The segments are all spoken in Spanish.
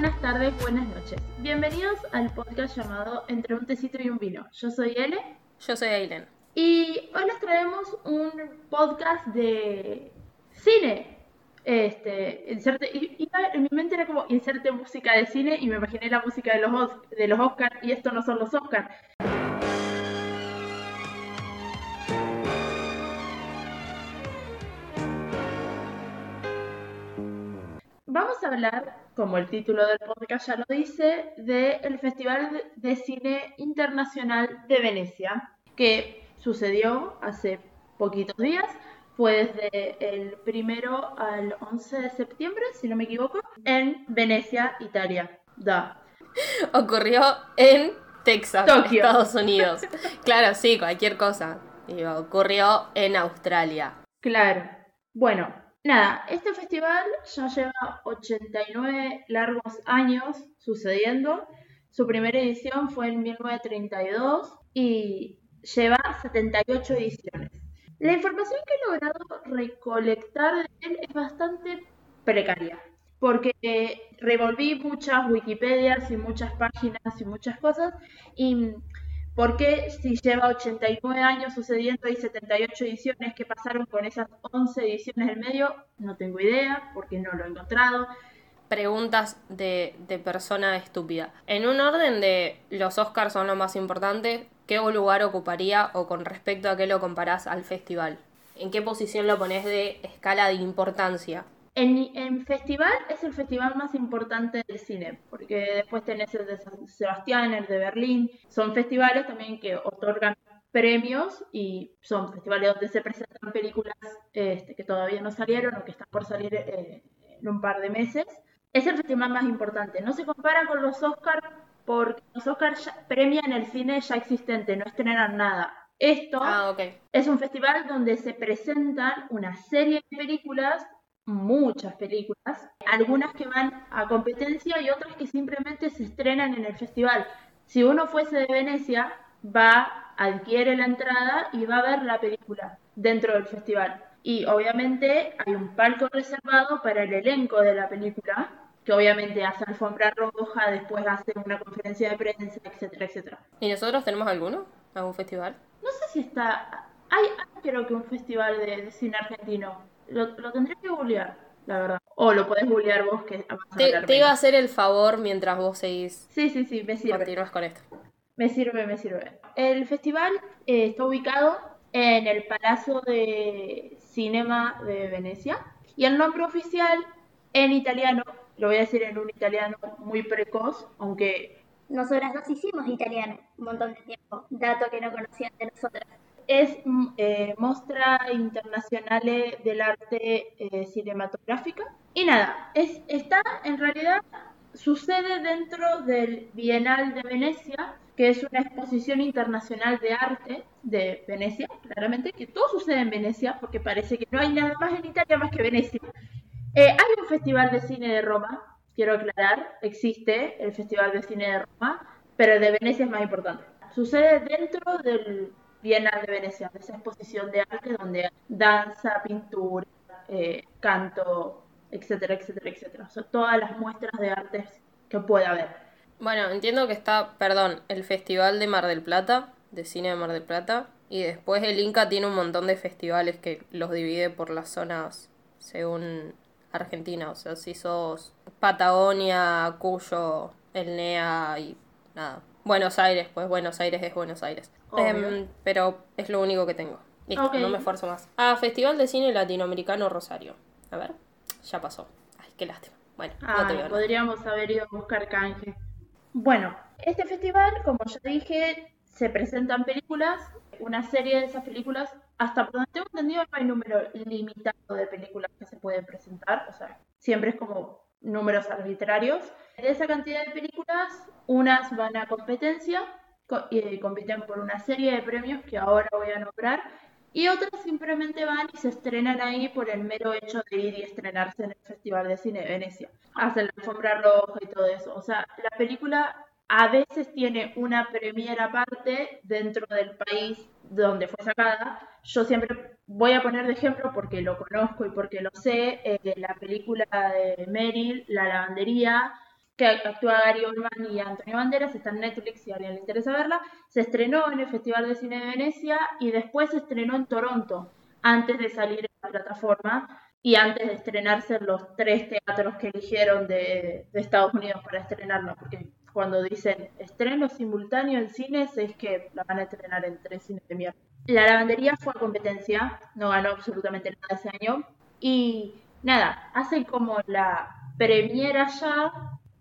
buenas tardes, buenas noches. Bienvenidos al podcast llamado Entre un tecito y un vino. Yo soy Ele. Yo soy Ailen. Y hoy les traemos un podcast de cine. Este, inserte, en mi mente era como inserte música de cine y me imaginé la música de los, de los Oscars y esto no son los Oscars. Vamos a hablar, como el título del podcast ya lo dice, del Festival de Cine Internacional de Venecia, que sucedió hace poquitos días. Fue desde el primero al 11 de septiembre, si no me equivoco, en Venecia, Italia. Da. Ocurrió en Texas, Estados Unidos. claro, sí, cualquier cosa. ocurrió en Australia. Claro. Bueno, Nada, este festival ya lleva 89 largos años sucediendo. Su primera edición fue en 1932 y lleva 78 ediciones. La información que he logrado recolectar de él es bastante precaria, porque revolví muchas Wikipedias y muchas páginas y muchas cosas y ¿Por qué si lleva 89 años sucediendo y 78 ediciones que pasaron con esas 11 ediciones del medio? No tengo idea, porque no lo he encontrado. Preguntas de, persona estúpida. En un orden de los Oscars son lo más importante, ¿qué lugar ocuparía o con respecto a qué lo comparás al festival? ¿En qué posición lo pones de escala de importancia? En, festival es el festival más importante del cine, porque después tenés el de San Sebastián, el de Berlín. Son festivales también que otorgan premios y son festivales donde se presentan películas este, que todavía no salieron o que están por salir eh, en un par de meses. Es el festival más importante. No se compara con los Oscars porque los Oscars premian el cine ya existente, no estrenan nada. Esto ah, es un festival donde se presentan una serie de películas muchas películas, algunas que van a competencia y otras que simplemente se estrenan en el festival. Si uno fuese de Venecia, va, adquiere la entrada y va a ver la película dentro del festival. Y obviamente hay un palco reservado para el elenco de la película, que obviamente hace alfombra roja, después hace una conferencia de prensa, etcétera, etcétera. ¿Y nosotros tenemos alguno? ¿Algún festival? No sé si está... Hay, creo que un festival de cine argentino lo, lo tendría que googlear, la verdad. O lo podés googlear vos que te, te, iba a hacer el favor mientras vos seguís. Sí, sí, sí, me sirve. Continúas con esto. Me sirve, me sirve. El festival eh, está ubicado en el Palacio de Cinema de Venecia y el nombre oficial en italiano, lo voy a decir en un italiano muy precoz, aunque... Nosotras dos hicimos italiano un montón de tiempo, dato que no conocían de nosotras eh, Mostra Internacional del Arte eh, Cinematográfica. Y nada, es, está en realidad, sucede dentro del Bienal de Venecia, que es una exposición internacional de arte de Venecia, claramente, que todo sucede en Venecia, porque parece que no hay nada más en Italia más que Venecia. Eh, hay un festival de cine de Roma, quiero aclarar, existe el Festival de Cine de Roma, pero el de Venecia es más importante. Sucede dentro del Bienal de Venecia, esa exposición de arte donde danza, pintura, eh, canto, etcétera, etcétera, etcétera. O todas las muestras de artes que pueda haber. Bueno, entiendo que está, perdón, el Festival de Mar del Plata, de cine de Mar del Plata, y después el Inca tiene un montón de festivales que los divide por las zonas según Argentina. O sea, si sos Patagonia, Cuyo, El NEA y nada. Buenos Aires, pues Buenos Aires es Buenos Aires. Em, pero es lo único que tengo. Listo, no me esfuerzo más. Ah, Festival de Cine Latinoamericano Rosario. A ver, ya pasó. Ay, qué lástima. Bueno, no te veo podríamos haber ido a buscar canje. Bueno, este festival, como ya dije, se presentan películas, una serie de esas películas, hasta por donde tengo entendido no hay número limitado de películas que se pueden presentar, o sea, siempre es como números arbitrarios. De esa cantidad de películas, unas van a competencia y compiten por una serie de premios que ahora voy a nombrar y otras simplemente van y se estrenan ahí por el mero hecho de ir y estrenarse en el Festival de Cine de Venecia. Hacen la alfombra roja y todo eso. O sea, la película a veces tiene una premiera aparte dentro del país donde fue sacada. Yo siempre voy a poner de ejemplo porque lo conozco y porque lo sé, eh, la película de Meryl, La lavandería, que actúa Gary Oldman y Antonio Banderas, está en Netflix si a alguien le interesa verla. Se estrenó en el Festival de Cine de Venecia y después se estrenó en Toronto, antes de salir en la plataforma y antes de estrenarse en los tres teatros que eligieron de, Estados Unidos para estrenarlo, porque cuando dicen estreno simultáneo en cines es que la van a estrenar en tres cines de mierda. La lavandería fue a competencia, no ganó absolutamente nada ese año. Y nada, hacen como la premiera ya,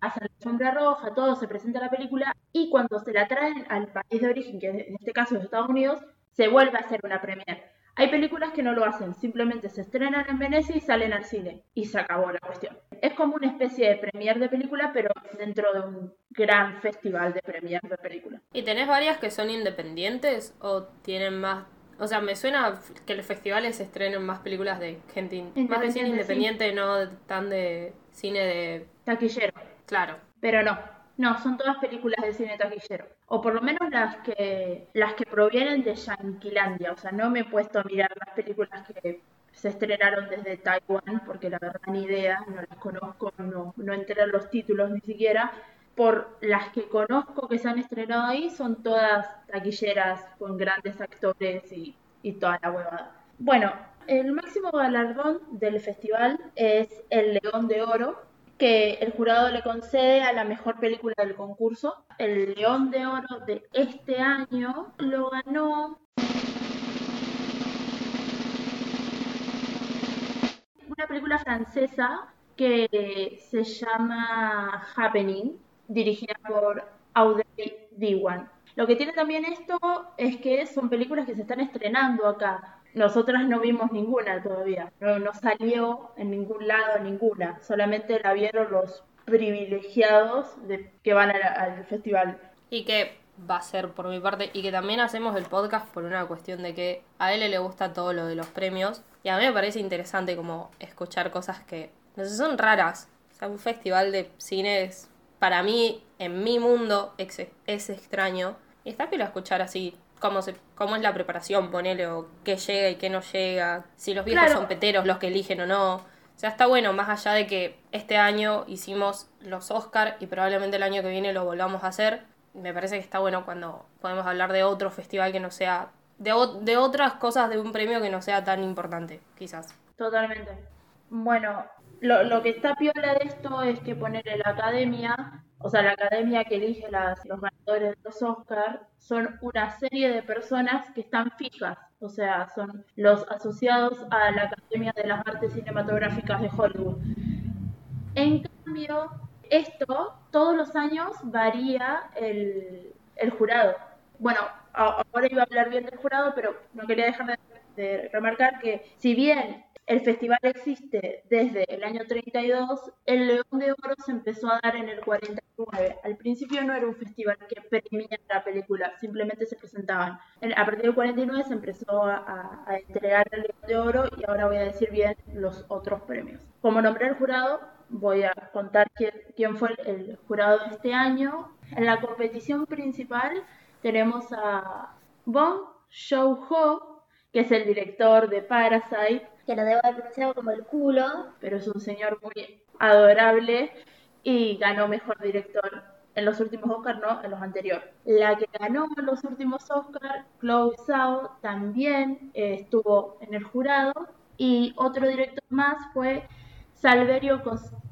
hacen la sombra roja, todo, se presenta la película y cuando se la traen al país de origen, que en este caso es Estados Unidos, se vuelve a hacer una premiere. Hay películas que no lo hacen, simplemente se estrenan en Venecia y salen al cine y se acabó la cuestión. Es como una especie de premier de película, pero dentro de un gran festival de premier de película. ¿Y tenés varias que son independientes o tienen más o sea, me suena que los festivales se estrenen más películas de gente más de cine independiente, no tan de cine de taquillero. Claro. Pero no, no, son todas películas de cine taquillero. O por lo menos las que las que provienen de Yanquilandia. O sea, no me he puesto a mirar las películas que se estrenaron desde Taiwán, porque la verdad ni idea, no las conozco, no, no entré los títulos ni siquiera. Por las que conozco que se han estrenado ahí, son todas taquilleras con grandes actores y, y toda la huevada. Bueno, el máximo galardón del festival es el León de Oro, que el jurado le concede a la mejor película del concurso. El León de Oro de este año lo ganó una película francesa que se llama Happening, dirigida por Audrey Diwan. Lo que tiene también esto es que son películas que se están estrenando acá. Nosotras no vimos ninguna todavía, no, salió en ningún lado ninguna, solamente la vieron los privilegiados de, que van al, festival. Y que va a ser por mi parte, y que también hacemos el podcast por una cuestión de que a él le gusta todo lo de los premios, y a mí me parece interesante como escuchar cosas que, no sé, son raras. O un festival de cine para mí, en mi mundo, es, es extraño, y está que lo escuchar así cómo, se, cómo es la preparación, ponele, o qué llega y qué no llega, si los viejos son peteros los que eligen o no. O sea, está bueno, más allá de que este año hicimos los Oscar y probablemente el año que viene lo volvamos a hacer, me parece que está bueno cuando podemos hablar de otro festival que no sea, de, de otras cosas de un premio que no sea tan importante, quizás. Totalmente. Bueno, lo, lo que está piola de esto es que poner la academia o sea, la academia que elige los ganadores de los Oscars son una serie de personas que están fijas, o sea, son los asociados a la Academia de las Artes Cinematográficas de Hollywood. En cambio, esto todos los años varía el, jurado. Bueno, ahora iba a hablar bien del jurado, pero no quería dejar de, de remarcar que si bien el festival existe desde el año 32, el León de Oro se empezó a dar en el 49. Al principio no era un festival que premiara la película, simplemente se presentaban. A partir del 49 se empezó a, entregar el León de Oro y ahora voy a decir bien los otros premios. Como nombré al jurado, voy a contar quién, quién fue el jurado de este año. En la competición principal tenemos a Bong Joon-ho, que es el director de Parasite, que lo debo haber pronunciado como el culo. Pero es un señor muy adorable y ganó mejor director en los últimos Oscars, no en los anteriores. La que ganó en los últimos Oscars, Chloe Zhao, también eh, estuvo en el jurado. Y otro director más fue Salverio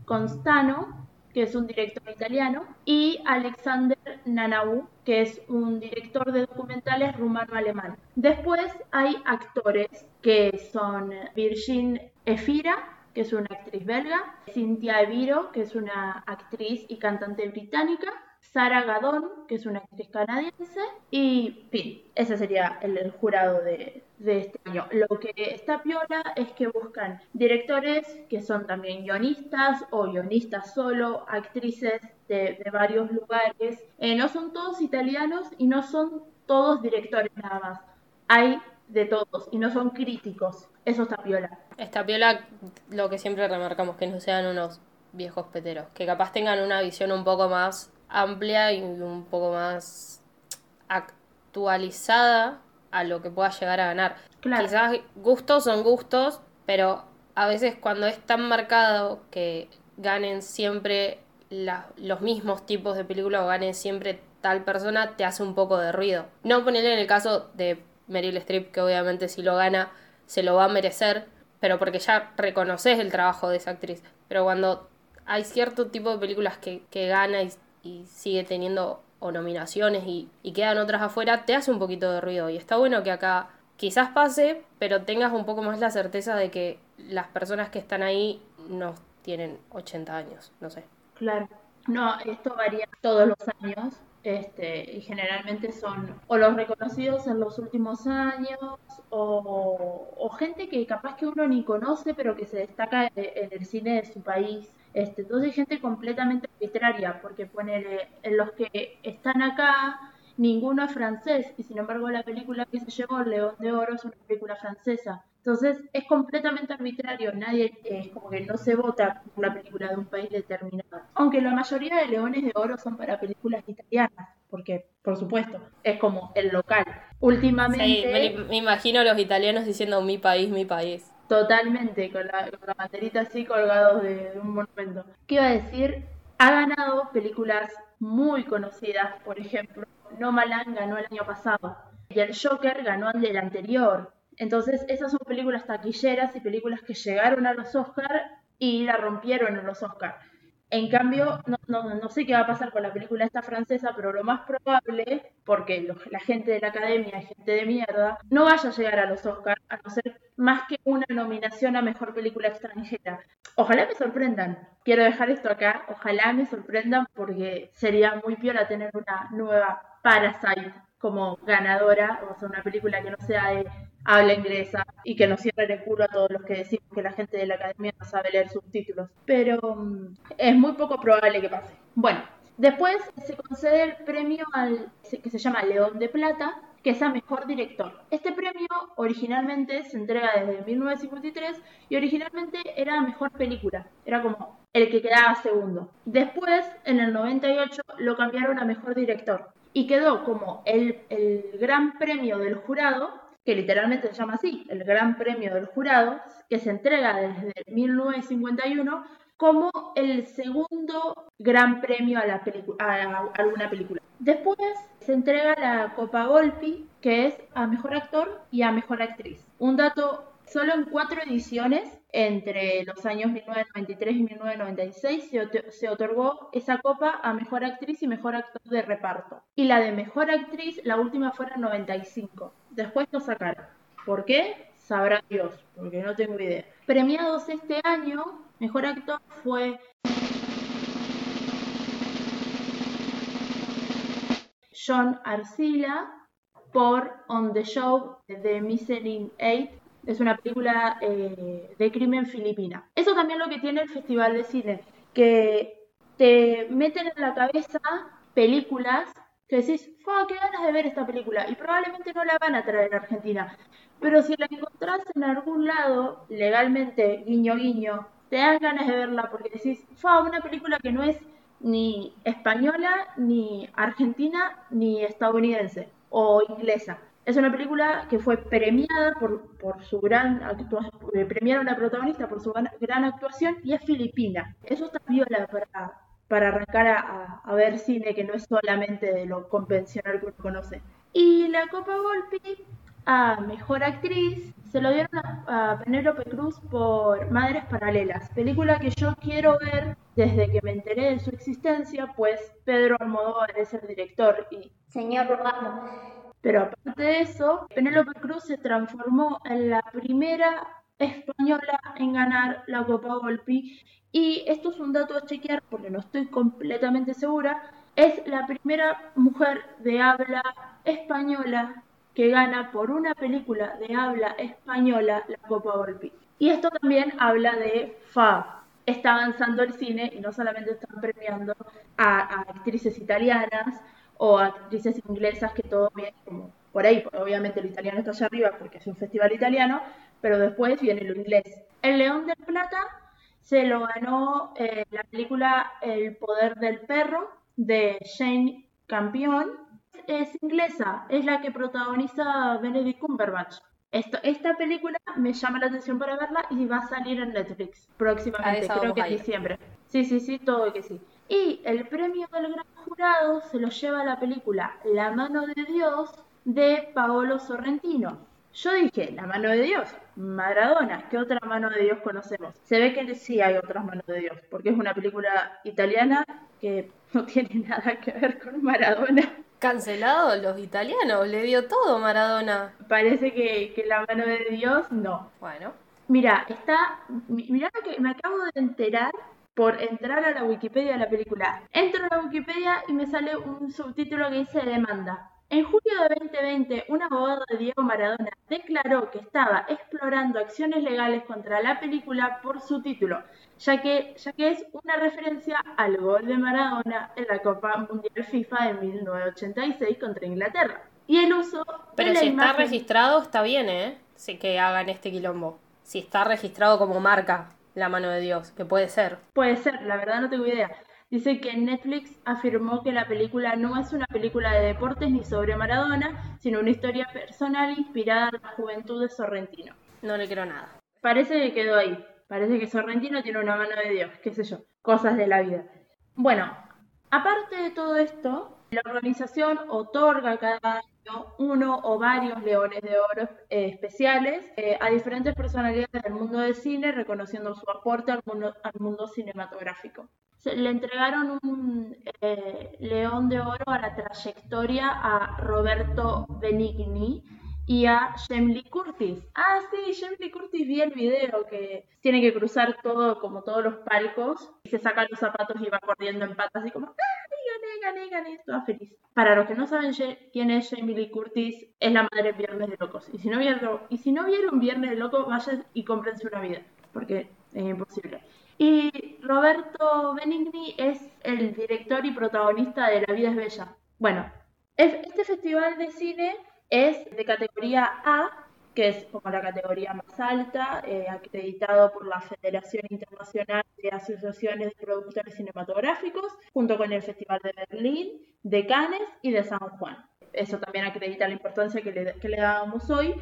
Constano, que es un director italiano, y Alexander Nanau, que es un director de documentales rumano-alemán. Después hay actores que son Virgin Efira, que es una actriz belga, Cynthia Eviro, que es una actriz y cantante británica, Sara Gadon, que es una actriz canadiense, y fin, ese sería el, jurado de, este año. Lo que está piola es que buscan directores que son también guionistas o guionistas solo, actrices de, varios lugares. Eh, no son todos italianos y no son todos directores nada más. Hay de todos y no son críticos. Eso está piola. Está piola lo que siempre remarcamos, que no sean unos viejos peteros, que capaz tengan una visión un poco más amplia y un poco más actualizada a lo que pueda llegar a ganar. Quizás gustos son gustos, pero a veces cuando es tan marcado que ganen siempre los mismos tipos de películas o gane siempre tal persona, te hace un poco de ruido. No ponerle en el caso de Meryl Streep, que obviamente si lo gana se lo va a merecer, pero porque ya reconoces el trabajo de esa actriz. Pero cuando hay cierto tipo de películas que, que gana y, sigue teniendo o nominaciones y, y quedan otras afuera, te hace un poquito de ruido. Y está bueno que acá quizás pase, pero tengas un poco más la certeza de que las personas que están ahí no tienen 80 años, no sé. Claro. No, esto varía todos los años. Este, y generalmente son o los reconocidos en los últimos años o, gente que capaz que uno ni conoce pero que se destaca en el cine de su país. Este, entonces gente completamente arbitraria porque pone en los que están acá ninguno es francés y sin embargo la película que se llevó León de Oro es una película francesa. Entonces es completamente arbitrario, nadie es como que no se vota por una película de un país determinado. Aunque la mayoría de Leones de Oro son para películas italianas, porque por supuesto es como el local. Últimamente... Sí, me, imagino a los italianos diciendo mi país, mi país. Totalmente, con la, con banderita así colgados de, un monumento. ¿Qué iba a decir? Ha ganado películas muy conocidas, por ejemplo, Nomaland ganó el año pasado y el Joker ganó el del anterior. Entonces, esas son películas taquilleras y películas que llegaron a los Oscars y la rompieron en los Oscars. En cambio, no, no, no, sé qué va a pasar con la película esta francesa, pero lo más probable, porque la gente de la academia es gente de mierda, no vaya a llegar a los Oscars, a no ser más que una nominación a mejor película extranjera. Ojalá me sorprendan. Quiero dejar esto acá. Ojalá me sorprendan porque sería muy piola tener una nueva Parasite como ganadora, o sea, una película que no sea de habla inglesa y que no cierre el culo a todos los que decimos que la gente de la academia no sabe leer subtítulos. Pero mm, es muy poco probable que pase. Bueno, después se concede el premio al que se llama León de Plata, que es a mejor director. Este premio originalmente se entrega desde 1953 y originalmente era mejor película. Era como el que quedaba segundo. Después, en el 98, lo cambiaron a mejor director y quedó como el, gran premio del jurado, que literalmente se llama así, el gran premio del jurado, que se entrega desde 1951 como el segundo gran premio a, la a, alguna película. Después se entrega la Copa Golpi, que es a Mejor Actor y a Mejor Actriz. Un dato, solo en cuatro ediciones entre los años 1993 y 1996 se, otorgó esa copa a Mejor Actriz y Mejor Actor de Reparto. Y la de Mejor Actriz, la última fue en 95. Después lo sacaron. ¿Por qué? Sabrá Dios, porque no tengo idea. Premiados este año, Mejor Actor fue John Arcila por On the Show de Missing Eight es una película eh, de crimen filipina. Eso también lo que tiene el Festival de Cine, que te meten en la cabeza películas que decís, qué ganas de ver esta película! Y probablemente no la van a traer a Argentina. Pero si la encontrás en algún lado, legalmente, guiño guiño, te dan ganas de verla porque decís, ¡fa! Una película que no es ni española, ni argentina, ni estadounidense o inglesa. Es una película que fue premiada por, por su gran actuación, eh, premiaron a la protagonista por su gran, actuación y es filipina. Eso está viola para, para arrancar a, a, ver cine que no es solamente de lo convencional que uno conoce. Y la Copa Volpi a Mejor Actriz se lo dieron a, a Penélope Cruz por Madres Paralelas, película que yo quiero ver desde que me enteré de su existencia, pues Pedro Almodóvar es el director y... Señor Rogando, pero aparte de eso, Penélope Cruz se transformó en la primera española en ganar la Copa Golpi. Y esto es un dato a chequear porque no estoy completamente segura. Es la primera mujer de habla española que gana por una película de habla española la Copa Golpi. Y esto también habla de FA. Está avanzando el cine y no solamente están premiando a actrices italianas, o actrices inglesas que todo viene como por ahí, obviamente lo italiano está allá arriba porque es un festival italiano, pero después viene lo inglés. El León de Plata se lo ganó eh, la película El Poder del Perro de Shane Campion. Es inglesa, es la que protagoniza Benedict Cumberbatch. Esto, esta película me llama la atención para verla y va a salir en Netflix próximamente, creo que en diciembre. Sí, sí, sí, todo que sí. Y el premio del gran jurado se lo lleva la película La mano de Dios de Paolo Sorrentino. Yo dije, la mano de Dios, Maradona, ¿qué otra mano de Dios conocemos? Se ve que sí hay otras manos de Dios, porque es una película italiana que no tiene nada que ver con Maradona. Cancelado los italianos, le dio todo Maradona. Parece que, que la mano de Dios no. Bueno. Mira, está. Mira que me acabo de enterar por entrar a la Wikipedia de la película. Entro a la Wikipedia y me sale un subtítulo que dice demanda. En julio de 2020, un abogado de Diego Maradona declaró que estaba explorando acciones legales contra la película por su título, ya que, ya que es una referencia al gol de Maradona en la Copa Mundial FIFA de 1986 contra Inglaterra. Y el uso Pero si está registrado, está bien, ¿eh? Sí, que hagan este quilombo. Si está registrado como marca la mano de Dios, que puede ser. Puede ser, la verdad no tengo idea. Dice que Netflix afirmó que la película no es una película de deportes ni sobre Maradona, sino una historia personal inspirada en la juventud de Sorrentino. No le quiero nada. Parece que quedó ahí. Parece que Sorrentino tiene una mano de Dios, qué sé yo, cosas de la vida. Bueno, aparte de todo esto, la organización otorga cada año uno o varios leones de oro eh, especiales eh, a diferentes personalidades del mundo del cine, reconociendo su aporte al mundo cinematográfico. Le entregaron un eh, león de oro a la trayectoria a Roberto Benigni y a Jamie Curtis. Ah, sí, Jamie Curtis vi el video que tiene que cruzar todo, como todos los palcos, y se saca los zapatos y va corriendo en patas, así como, ¡ah, gané, gané, gané! Toda feliz. Para los que no saben quién es Lee Curtis, es la madre de Viernes de Locos. Y si no vieron, y si no vieron Viernes de Locos, vayan y cómprense una vida, porque es imposible. Y Roberto Benigni es el director y protagonista de La vida es bella. Bueno, este festival de cine es de categoría A, que es como la categoría más alta, eh, acreditado por la Federación Internacional de Asociaciones de Productores Cinematográficos, junto con el Festival de Berlín, de Cannes y de San Juan. Eso también acredita la importancia que le, que le dábamos hoy,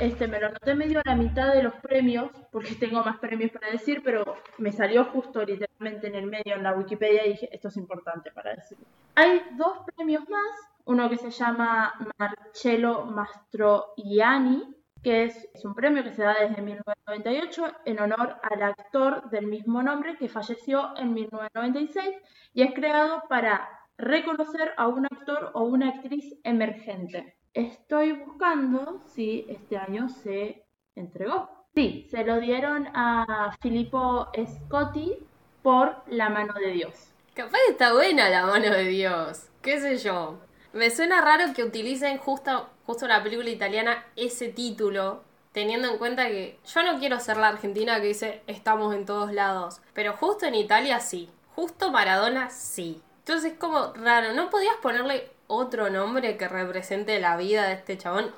este, me lo anoté medio a la mitad de los premios, porque tengo más premios para decir, pero me salió justo literalmente en el medio en la Wikipedia y dije, esto es importante para decir. Hay dos premios más, uno que se llama Marcello Mastroianni, que es, un premio que se da desde 1998 en honor al actor del mismo nombre que falleció en 1996 y es creado para reconocer a un actor o una actriz emergente. Estoy buscando si este año se entregó. Sí, se lo dieron a Filippo Scotti por La mano de Dios. Capaz está buena La mano de Dios, qué sé yo. Me suena raro que utilicen justo, justo la película italiana ese título, teniendo en cuenta que yo no quiero ser la argentina que dice estamos en todos lados, pero justo en Italia sí, justo Maradona sí. Entonces es como raro, ¿no podías ponerle otro nombre que represente la vida de este chabón.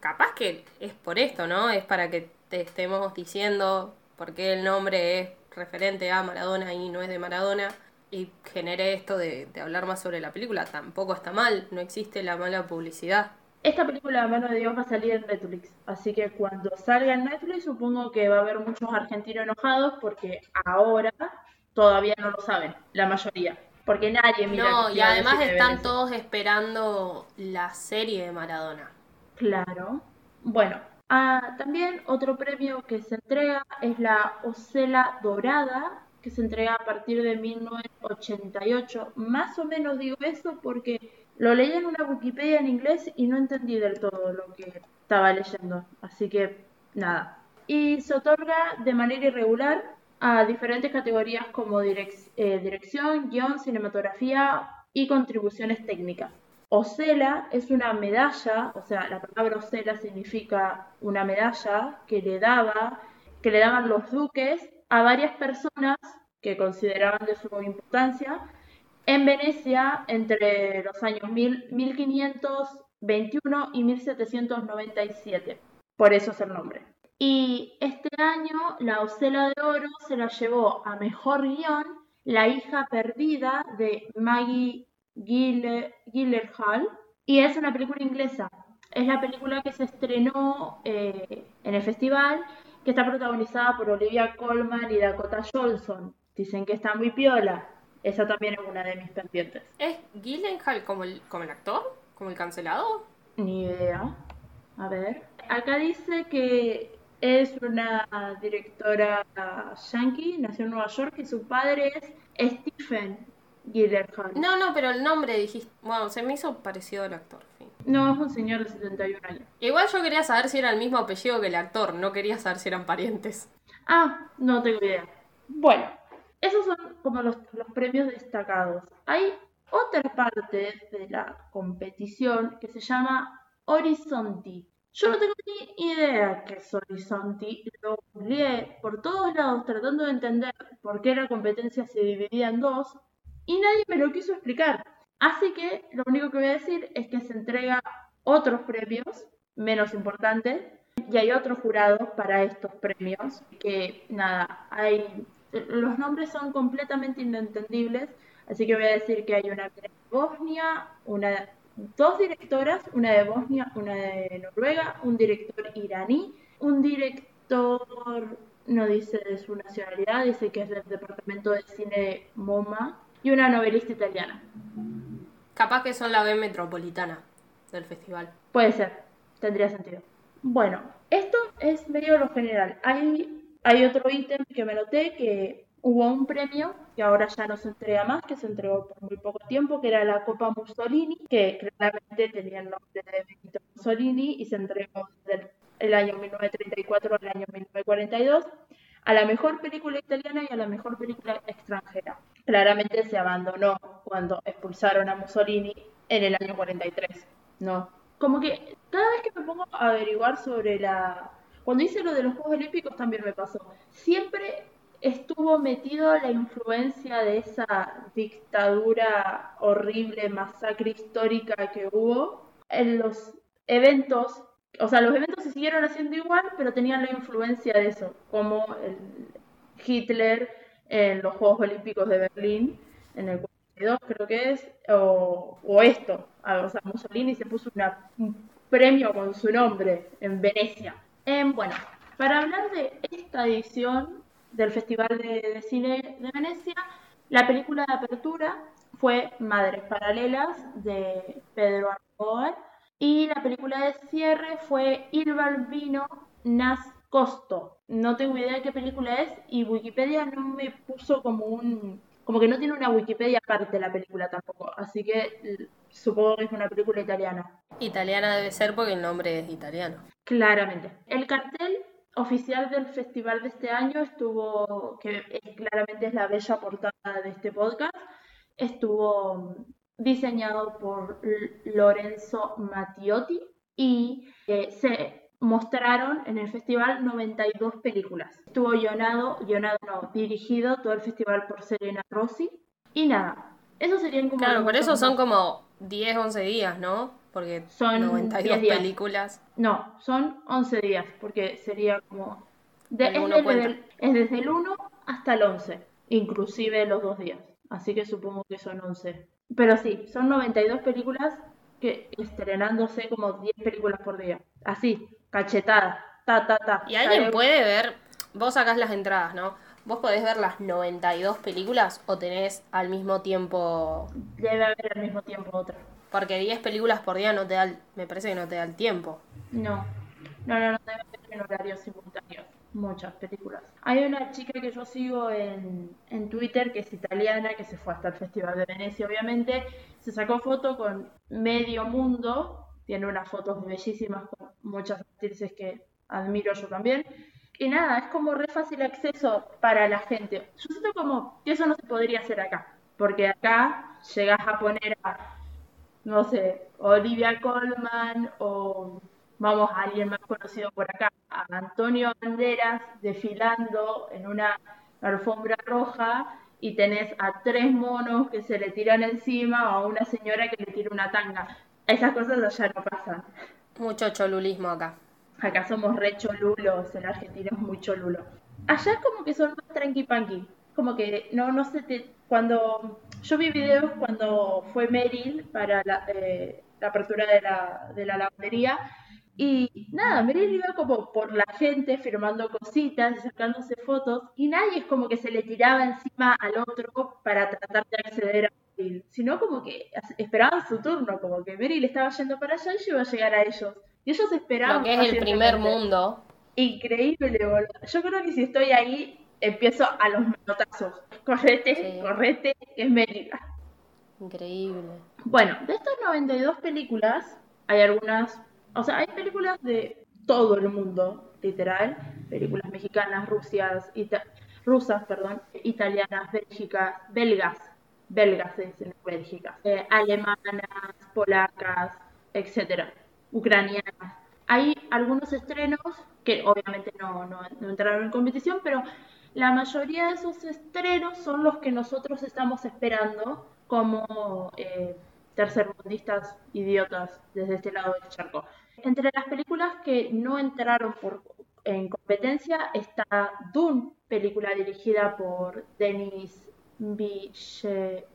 Capaz que es por esto, ¿no? Es para que te estemos diciendo por qué el nombre es referente a Maradona y no es de Maradona. Y genere esto de, hablar más sobre la película. Tampoco está mal, no existe la mala publicidad. Esta película, a mano de Dios, va a salir en Netflix. Así que cuando salga en Netflix, supongo que va a haber muchos argentinos enojados porque ahora todavía no lo saben, la mayoría porque nadie mira. No, y además están todos esperando la serie de Maradona. Claro. Bueno, ah, también otro premio que se entrega es la Ocela Dorada, que se entrega a partir de 1988. Más o menos digo eso porque lo leí en una Wikipedia en inglés y no entendí del todo lo que estaba leyendo. Así que nada. Y se otorga de manera irregular a diferentes categorías como eh, dirección, guion, cinematografía y contribuciones técnicas. Ocela es una medalla, o sea, la palabra Ocela significa una medalla que le daba, que le daban los duques a varias personas que consideraban de su importancia en Venecia entre los años 1521 y 1797. Por eso es el nombre. Y este año la Ocela de Oro se la llevó a Mejor Guión La hija perdida de Maggie Gyllenhaal y es una película inglesa. Es la película que se estrenó eh, en el festival que está protagonizada por Olivia Colman y Dakota Johnson. Dicen que está muy piola. Esa también es una de mis pendientes. ¿Es Gyllenhaal como el, como el actor? ¿Como el cancelado? Ni idea. A ver. Acá dice que es una directora yankee, nació en Nueva York y su padre es Stephen Gyllenhaal. No, no, pero el nombre dijiste. Bueno, se me hizo parecido al actor. fin. No, es un señor de 71 años. Igual yo quería saber si era el mismo apellido que el actor, no quería saber si eran parientes. Ah, no tengo idea. Bueno, esos son como los, los premios destacados. Hay otra parte de la competición que se llama Horizonti. Yo no tengo ni idea qué es Horizonti. Lo googleé por todos lados tratando de entender por qué la competencia se dividía en dos y nadie me lo quiso explicar. Así que lo único que voy a decir es que se entrega otros premios menos importantes y hay otros jurados para estos premios que nada, hay los nombres son completamente inentendibles, así que voy a decir que hay una de Bosnia, una dos directoras, una de Bosnia, una de Noruega, un director iraní, un director no dice de su nacionalidad, dice que es del departamento de cine MoMA y una novelista italiana. Capaz que son la B metropolitana del festival. Puede ser, tendría sentido. Bueno, esto es medio lo general. Hay, hay otro ítem que me noté que hubo un premio que ahora ya no se entrega más, que se entregó por muy poco tiempo, que era la Copa Mussolini, que claramente tenía el nombre de Benito Mussolini y se entregó desde el año 1934 al año 1942 a la mejor película italiana y a la mejor película extranjera. Claramente se abandonó cuando expulsaron a Mussolini en el año 43, ¿no? Como que cada vez que me pongo a averiguar sobre la... Cuando hice lo de los Juegos Olímpicos también me pasó. Siempre estuvo metido la influencia de esa dictadura horrible, masacre histórica que hubo en los eventos. O sea, los eventos se siguieron haciendo igual, pero tenían la influencia de eso, como el Hitler en los Juegos Olímpicos de Berlín, en el 42 creo que es, o, o esto. O sea, Mussolini se puso un premio con su nombre en Venecia. Em, bueno, para hablar de esta edición del Festival de, Cine de Venecia, la película de apertura fue Madres Paralelas de Pedro Almodóvar y la película de cierre fue Il Bambino Nascosto. No tengo idea de qué película es y Wikipedia no me puso como un... como que no tiene una Wikipedia aparte de la película tampoco, así que supongo que es una película italiana. Italiana debe ser porque el nombre es italiano. Claramente. El cartel oficial del festival de este año estuvo, que claramente es la bella portada de este podcast, estuvo diseñado por Lorenzo Mattiotti y eh, se mostraron en el festival 92 películas. Estuvo guionado, guionado no, dirigido todo el festival por Serena Rossi y nada. Esos serían como Claro, por eso son como 10, 11 días, ¿no? Porque Son 92 10 días. películas. No, son 11 días, porque sería como... de- es, uno desde cuenta. el, es desde el 1 hasta el 11, inclusive los dos días. Así que supongo que son 11. Pero sí, son 92 películas que estrenándose como 10 películas por día. Así, cachetada, ta, ta, ta. Y alguien puede ver, vos sacás las entradas, ¿no? Vos podés ver las 92 películas o tenés al mismo tiempo, Debe haber al mismo tiempo otra. porque 10 películas por día no te da, el- me parece que no te da el tiempo. No, no, no, no debe haber en horarios simultáneos. Muchas películas. Hay una chica que yo sigo en, en Twitter que es italiana, que se fue hasta el Festival de Venecia, obviamente. Se sacó foto con medio mundo. Tiene unas fotos bellísimas con muchas actrices que admiro yo también. Y nada, es como re fácil acceso para la gente. Yo siento como que eso no se podría hacer acá. Porque acá llegas a poner a no sé, Olivia Colman o vamos a alguien más conocido por acá, a Antonio Banderas desfilando en una alfombra roja y tenés a tres monos que se le tiran encima o a una señora que le tira una tanga. Esas cosas allá no pasan. Mucho cholulismo acá. Acá somos re cholulos, en Argentina es muy cholulo. Allá es como que son más tranqui panqui. Como que no, no sé, te, cuando yo vi videos cuando fue Meryl para la, eh, la apertura de la, de la lavandería Y nada, Meryl iba como por la gente firmando cositas y sacándose fotos y nadie es como que se le tiraba encima al otro para tratar de acceder a Sino como que esperaban su turno, como que Meryl estaba yendo para allá y yo iba a llegar a ellos. Y ellos esperaban. Lo que es el primer mundo. Increíble, boludo. Yo creo que si estoy ahí, empiezo a los manotazos. Correte, correte, que es Meryl. Increíble. Bueno, de estas 92 películas, hay algunas o sea, hay películas de todo el mundo, literal, películas mexicanas, rusias, rusas, perdón, italianas, bélgicas, belgas, belgas se dicen bélgicas, eh, alemanas, polacas, etcétera, ucranianas. Hay algunos estrenos que obviamente no, no, entraron en competición, pero la mayoría de esos estrenos son los que nosotros estamos esperando como eh, tercermundistas idiotas desde este lado del charco. Entre las películas que no entraron por, en competencia está Dune, película dirigida por Denis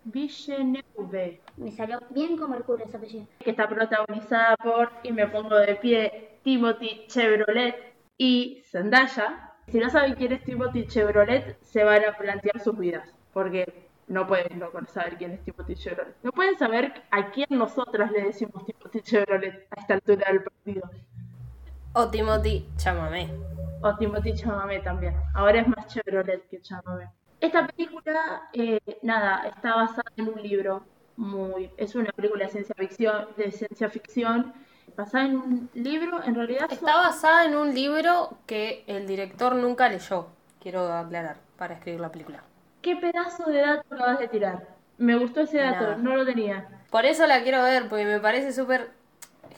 Villeneuve. Me salió bien como el culo esa apellido. Que está protagonizada por, y me pongo de pie, Timothy Chevrolet y Zendaya. Si no saben quién es Timothy Chevrolet, se van a plantear sus vidas. Porque no pueden no saber quién es Timothy Chevrolet. No pueden saber a quién nosotras le decimos Timothy Chevrolet a esta altura del partido. O Timothy Chamamé. O Timothy Chamamé también. Ahora es más Chevrolet que Chamamé. Esta película, eh, nada, está basada en un libro muy... Es una película de ciencia ficción, de ciencia ficción basada en un libro, en realidad... Está basada en un libro que el director nunca leyó, quiero aclarar, para escribir la película. ¿Qué pedazo de dato acabas de tirar? Me gustó ese dato, no lo tenía. Por eso la quiero ver, porque me parece súper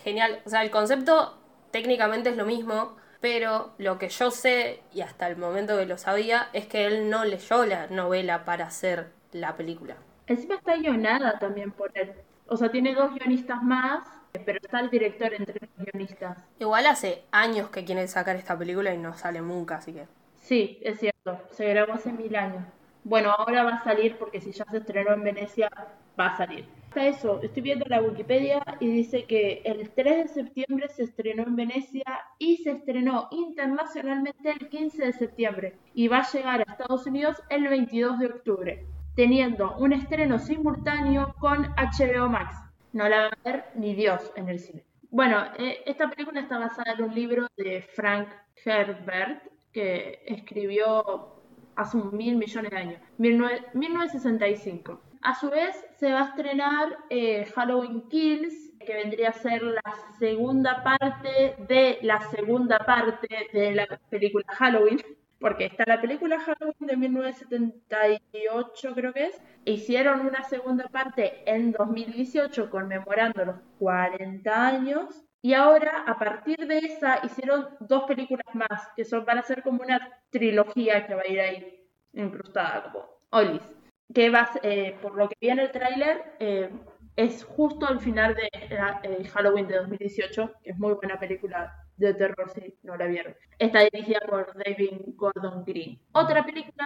genial. O sea, el concepto técnicamente es lo mismo, pero lo que yo sé, y hasta el momento que lo sabía, es que él no leyó la novela para hacer la película. Encima está guionada también por él. O sea, tiene dos guionistas más, pero está el director entre los guionistas. Igual hace años que quieren sacar esta película y no sale nunca, así que. Sí, es cierto. Se grabó hace mil años. Bueno, ahora va a salir porque si ya se estrenó en Venecia, va a salir. Hasta eso, estoy viendo la Wikipedia y dice que el 3 de septiembre se estrenó en Venecia y se estrenó internacionalmente el 15 de septiembre y va a llegar a Estados Unidos el 22 de octubre, teniendo un estreno simultáneo con HBO Max. No la va a ver ni Dios en el cine. Bueno, eh, esta película está basada en un libro de Frank Herbert que escribió hace mil millones de años, 1965. A su vez se va a estrenar eh, Halloween Kills, que vendría a ser la segunda parte de la segunda parte de la película Halloween, porque está la película Halloween de 1978 creo que es, hicieron una segunda parte en 2018 conmemorando los 40 años y ahora, a partir de esa, hicieron dos películas más, que son, van a ser como una trilogía que va a ir ahí incrustada, como Olis. Que va, eh, por lo que vi en el tráiler, eh, es justo al final de eh, Halloween de 2018, que es muy buena película de terror si no la vieron. Está dirigida por David Gordon Green. Otra película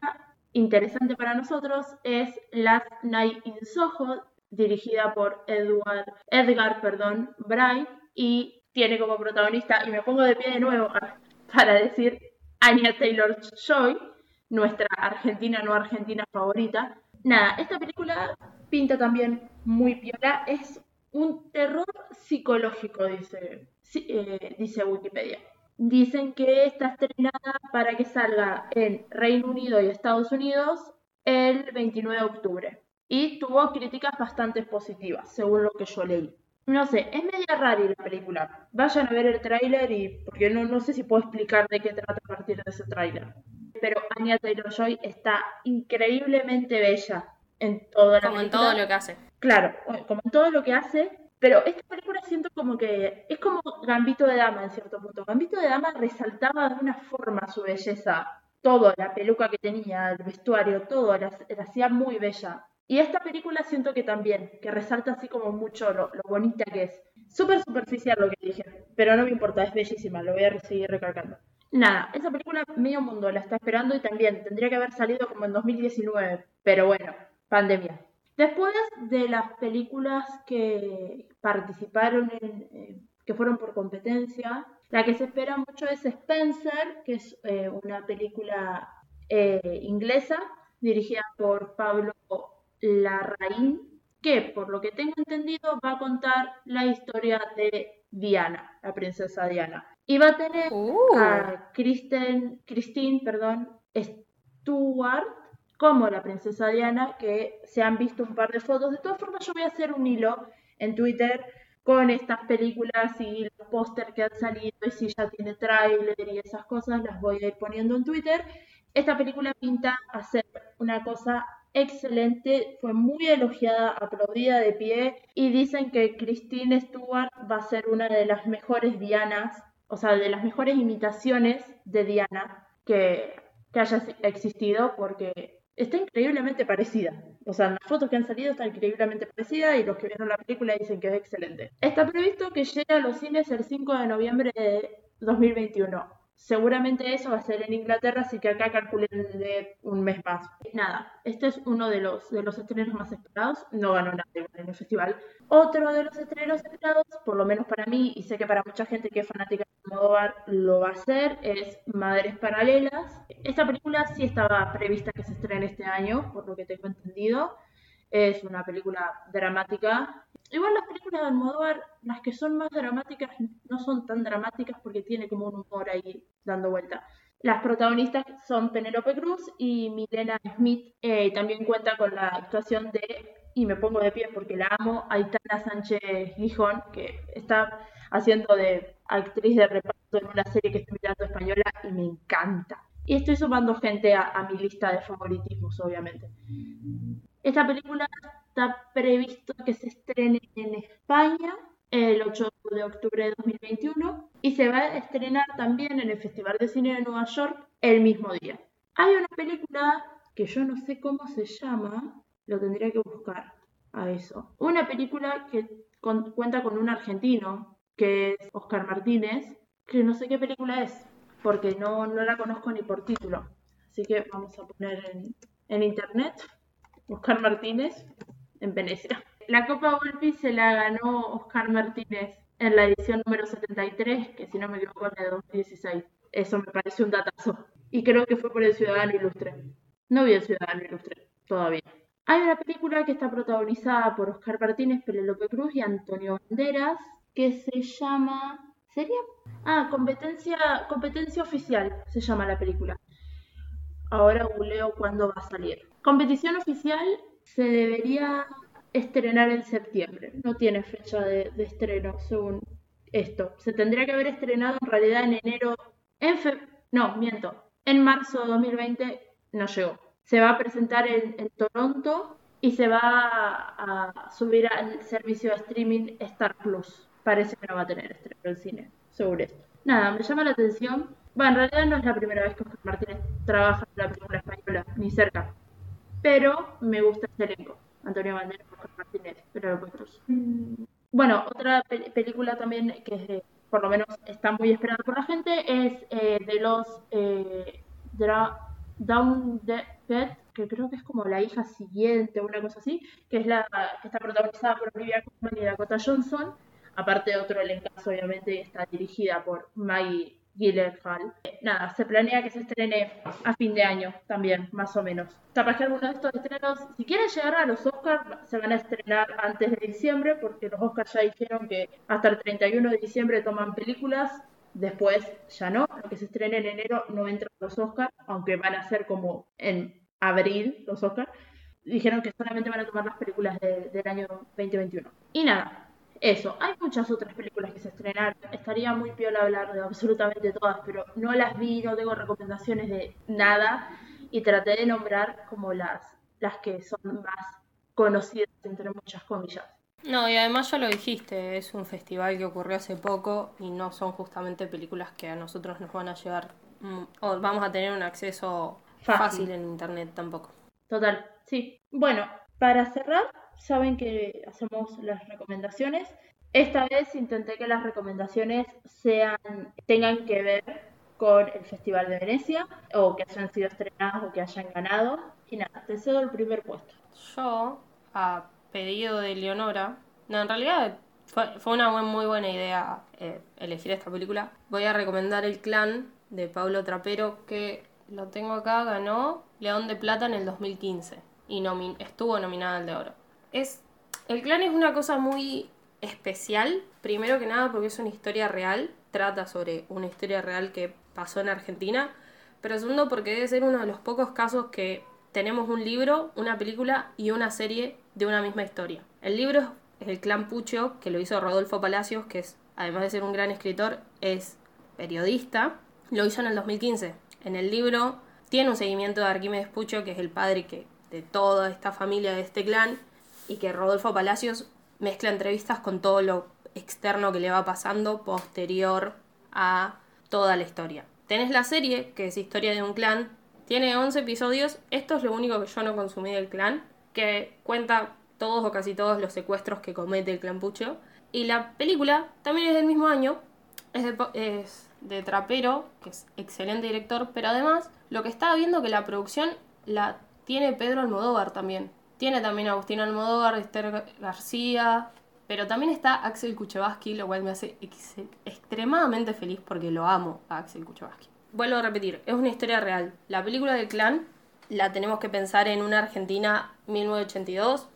interesante para nosotros es Last Night in Soho, dirigida por Edward, Edgar perdón, Bright, y tiene como protagonista, y me pongo de pie de nuevo para decir Anya Taylor Joy, nuestra argentina no argentina favorita. Nada, esta película pinta también muy piola, es un terror psicológico, dice, eh, dice Wikipedia. Dicen que está estrenada para que salga en Reino Unido y Estados Unidos el 29 de octubre. Y tuvo críticas bastante positivas, según lo que yo leí. No sé, es media rara la película. Vayan a ver el tráiler y porque no, no sé si puedo explicar de qué trata a partir de ese tráiler. Pero Anya Taylor-Joy está increíblemente bella en toda la Como en todo lo que hace. Claro, como en todo lo que hace. Pero esta película siento como que es como Gambito de Dama en cierto punto. Gambito de Dama resaltaba de una forma su belleza. Todo, la peluca que tenía, el vestuario, todo, la hacía muy bella. Y esta película siento que también, que resalta así como mucho lo, bonita que es. Súper superficial lo que dije, pero no me importa, es bellísima, lo voy a seguir recalcando. Nada, esa película medio mundo la está esperando y también tendría que haber salido como en 2019, pero bueno, pandemia. Después de las películas que participaron en, que fueron por competencia. La que se espera mucho es Spencer, que es eh, una película eh, inglesa dirigida por Pablo Larraín, que por lo que tengo entendido va a contar la historia de Diana, la princesa Diana. Y va a tener Uh. a Kristen, Christine perdón, Stewart como la princesa Diana, que se han visto un par de fotos. De todas formas, yo voy a hacer un hilo en Twitter con estas películas y los póster que han salido y si ya tiene tráiler y esas cosas, las voy a ir poniendo en Twitter. Esta película pinta a ser una cosa excelente, fue muy elogiada, aplaudida de pie y dicen que Christine Stewart va a ser una de las mejores Dianas, o sea, de las mejores imitaciones de Diana que, que haya existido porque está increíblemente parecida. O sea, las fotos que han salido está increíblemente parecida y los que vieron la película dicen que es excelente. Está previsto que llegue a los cines el 5 de noviembre de 2021. Seguramente eso va a ser en Inglaterra, así que acá calculen de un mes más. Nada, este es uno de los, de los estrenos más esperados. No ganó nada en el festival. Otro de los estrenos esperados, por lo menos para mí, y sé que para mucha gente que es fanática de Almodóvar lo va a hacer, es Madres Paralelas. Esta película sí estaba prevista que se estrene este año, por lo que tengo entendido. Es una película dramática. Igual las películas de Almodóvar, las que son más dramáticas, no son tan dramáticas porque tiene como un humor ahí dando vuelta. Las protagonistas son Penélope Cruz y Milena Smith. Eh, también cuenta con la actuación de, y me pongo de pie porque la amo, Aitana Sánchez Gijón, que está haciendo de actriz de reparto en una serie que estoy mirando española y me encanta. Y estoy sumando gente a, a mi lista de favoritismos, obviamente. Esta película está previsto que se estrene en España el 8 de octubre de 2021 y se va a estrenar también en el Festival de Cine de Nueva York el mismo día. Hay una película que yo no sé cómo se llama, lo tendría que buscar a eso. Una película que cuenta con un argentino, que es Oscar Martínez, que no sé qué película es, porque no, no la conozco ni por título. Así que vamos a poner en internet Oscar Martínez en Venecia. La Copa Volpi se la ganó Oscar Martínez en la edición número 73, que si no me equivoco es de 2016. Eso me parece un datazo. Y creo que fue por el Ciudadano Ilustre. No vi el Ciudadano Ilustre todavía. Hay una película que está protagonizada por Oscar Martínez, Penélope Cruz y Antonio Banderas, que se llama... ¿Sería? Ah, competencia, competencia oficial se llama la película. Ahora googleo cuándo va a salir. Competición oficial se debería estrenar en septiembre. No tiene fecha de, estreno, según esto. Se tendría que haber estrenado en realidad en enero. No, miento. En marzo de 2020 no llegó. Se va a presentar en, Toronto y se va a, subir al servicio de streaming Star Plus. Parece que no va a tener estreno en cine, seguro esto. Nada, me llama la atención. Bueno, en realidad no es la primera vez que Oscar Martínez trabaja en la película española, ni cerca. Pero me gusta este elenco. Antonio Banderas, Oscar Martínez, Cruz. Mm, Bueno, otra pe- película también que es de- por lo menos está muy esperada por la gente es eh, de los eh, Down the Dead, que creo que es como la hija siguiente o una cosa así, que es la que está protagonizada por Olivia Colman y Dakota Johnson, aparte de otro elencazo obviamente, está dirigida por Maggie Gyllenhaal. Nada, se planea que se estrene a fin de año también, más o menos. Capaz que alguno de estos estrenos, si quieren llegar a los Oscars, se van a estrenar antes de diciembre, porque los Oscars ya dijeron que hasta el 31 de diciembre toman películas, después ya no, lo que se estrene en enero no entran los Oscars, aunque van a ser como en abril los Oscars. Dijeron que solamente van a tomar las películas de- del año 2021. Y nada, eso, hay muchas otras películas que se estrenaron. Estaría muy piola hablar de absolutamente todas, pero no las vi, no tengo recomendaciones de nada. Y traté de nombrar como las, las que son más conocidas, entre muchas comillas. No, y además ya lo dijiste, es un festival que ocurrió hace poco y no son justamente películas que a nosotros nos van a llegar, mm, o vamos a tener un acceso Fácil. fácil en internet tampoco. Total, sí. Bueno, para cerrar, saben que hacemos las recomendaciones. Esta vez intenté que las recomendaciones sean, tengan que ver con el Festival de Venecia, o que hayan sido estrenadas o que hayan ganado. Y nada, te cedo el primer puesto. Yo, a pedido de Leonora, no, en realidad Fue, fue una buen- muy buena idea eh, elegir esta película. Voy a recomendar El Clan de Pablo Trapero, que lo tengo acá, ganó León de Plata en el 2015 y estuvo nominada al de Oro. Es, el Clan es una cosa muy especial, primero que nada porque es una historia real, trata sobre una historia real que pasó en Argentina, pero segundo porque debe ser uno de los pocos casos que tenemos un libro, una película y una serie de una misma historia. El libro es El Clan Pucho, que lo hizo Rodolfo Palacios, que es, además de ser un gran escritor, es periodista. Lo hizo en el 2015. En el libro tiene un seguimiento de Arquímedes Pucho, que es el padre que, de toda esta familia de este clan, y que Rodolfo Palacios mezcla entrevistas con todo lo externo que le va pasando posterior a toda la historia. Tenés la serie, que es Historia de un clan, tiene 11 episodios, esto es lo único que yo no consumí del clan, que cuenta todos o casi todos los secuestros que comete el clan Pucho. Y la película también es del mismo año, es de, es de Trapero, que es excelente director, pero además lo que estaba viendo que la producción la tiene Pedro Almodóvar también. Tiene también a Agustín Almodóvar, Esther Gar- García, pero también está Axel Kuchevaski, lo cual me hace ex- extremadamente feliz porque lo amo a Axel Kuchevaski. Vuelvo a repetir, es una historia real. La película del clan la tenemos que pensar en una Argentina 1982,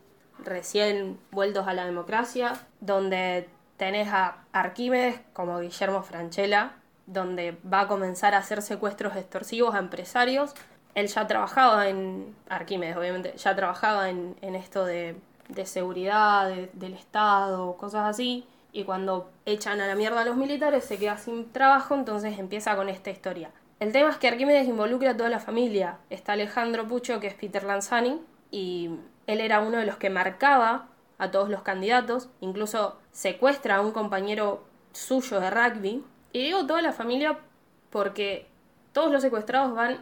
recién vueltos a la democracia, donde tenés a Arquímedes como Guillermo Franchella, donde va a comenzar a hacer secuestros extorsivos a empresarios. Él ya trabajaba en, Arquímedes obviamente, ya trabajaba en, en esto de, de seguridad de- del Estado, cosas así. Y cuando echan a la mierda a los militares se queda sin trabajo, entonces empieza con esta historia. El tema es que Arquímedes involucra a toda la familia. Está Alejandro Pucho, que es Peter Lanzani, y él era uno de los que marcaba a todos los candidatos, incluso secuestra a un compañero suyo de rugby. Y digo toda la familia porque todos los secuestrados van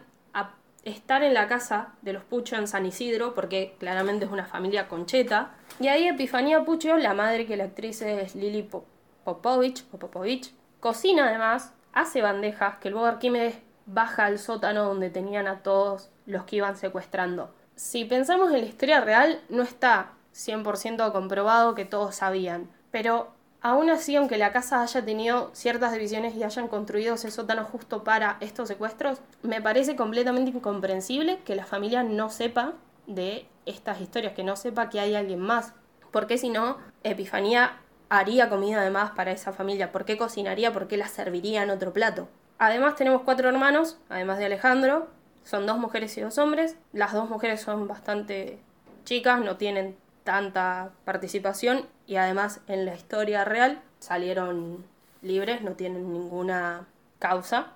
estar en la casa de los Pucho en San Isidro, porque claramente es una familia concheta. Y ahí Epifanía Pucho, la madre que la actriz es Lili Po- Popovich, o Popovich, cocina además, hace bandejas que luego Arquímedes baja al sótano donde tenían a todos los que iban secuestrando. Si pensamos en la historia real, no está 100% comprobado que todos sabían, pero aún así, aunque la casa haya tenido ciertas divisiones y hayan construido ese sótano justo para estos secuestros, me parece completamente incomprensible que la familia no sepa de estas historias, que no sepa que hay alguien más. Porque si no, Epifanía haría comida además para esa familia. ¿Por qué cocinaría? ¿Por qué la serviría en otro plato? Además tenemos cuatro hermanos, además de Alejandro. Son dos mujeres y dos hombres. Las dos mujeres son bastante chicas, no tienen tanta participación y además en la historia real salieron libres, no tienen ninguna causa.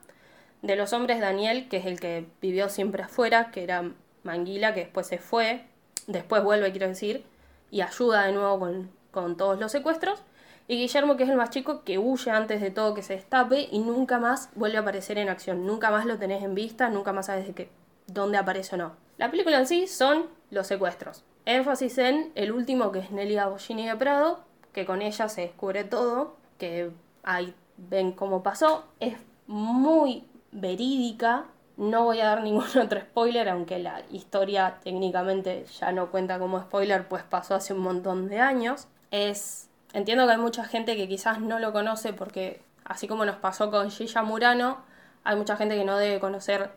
De los hombres, Daniel, que es el que vivió siempre afuera, que era Manguila, que después se fue, después vuelve, quiero decir, y ayuda de nuevo con, con todos los secuestros. Y Guillermo, que es el más chico, que huye antes de todo que se destape y nunca más vuelve a aparecer en acción. Nunca más lo tenés en vista, nunca más sabes de qué, dónde aparece o no. La película en sí son los secuestros. Énfasis en el último, que es Nelia Bollini de Prado, que con ella se descubre todo, que ahí ven cómo pasó. Es muy verídica. No voy a dar ningún otro spoiler, aunque la historia técnicamente ya no cuenta como spoiler, pues pasó hace un montón de años. Es. Entiendo que hay mucha gente que quizás no lo conoce porque, así como nos pasó con Gilla Murano, hay mucha gente que no debe conocer